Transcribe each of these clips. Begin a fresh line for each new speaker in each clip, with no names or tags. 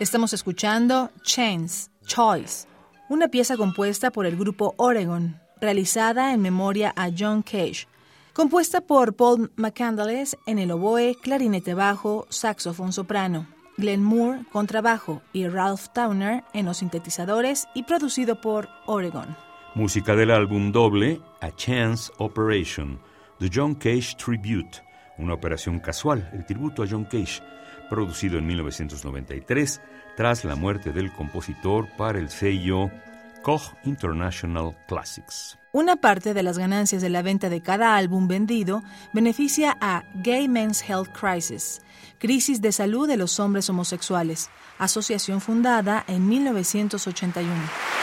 Estamos escuchando Chains, Choice, una pieza compuesta por el grupo Oregon, realizada en memoria a John Cage, compuesta por Paul McCandless en el oboe, clarinete bajo, saxofón soprano, Glenn Moore contrabajo y Ralph Towner en los sintetizadores y producido por Oregon.
Música del álbum doble A Chance Operation, The John Cage Tribute, una operación casual, el tributo a John Cage, producido en 1993 tras la muerte del compositor para el sello Koch International Classics.
Una parte de las ganancias de la venta de cada álbum vendido beneficia a Gay Men's Health Crisis, Crisis de Salud de los Hombres Homosexuales, asociación fundada en 1981.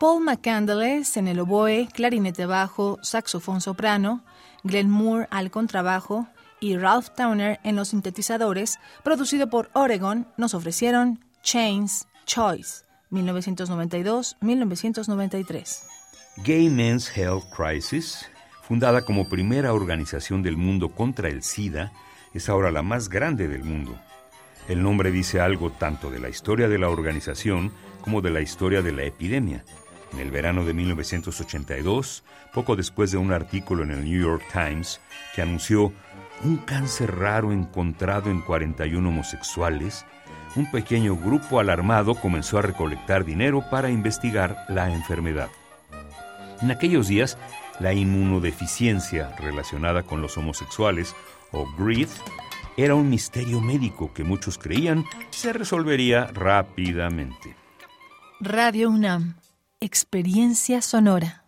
Paul McCandless en el oboe, clarinete bajo, saxofón soprano, Glenn Moore al contrabajo y Ralph Towner en los sintetizadores, producido por Oregon, nos ofrecieron Chains Choice, 1992-1993.
Gay Men's Health Crisis, fundada como primera organización del mundo contra el SIDA, es ahora la más grande del mundo. El nombre dice algo tanto de la historia de la organización como de la historia de la epidemia. En el verano de 1982, poco después de un artículo en el New York Times que anunció un cáncer raro encontrado en 41 homosexuales, un pequeño grupo alarmado comenzó a recolectar dinero para investigar la enfermedad. En aquellos días, la inmunodeficiencia relacionada con los homosexuales, o GRID, era un misterio médico que muchos creían se resolvería rápidamente.
Radio UNAM Experiencia sonora.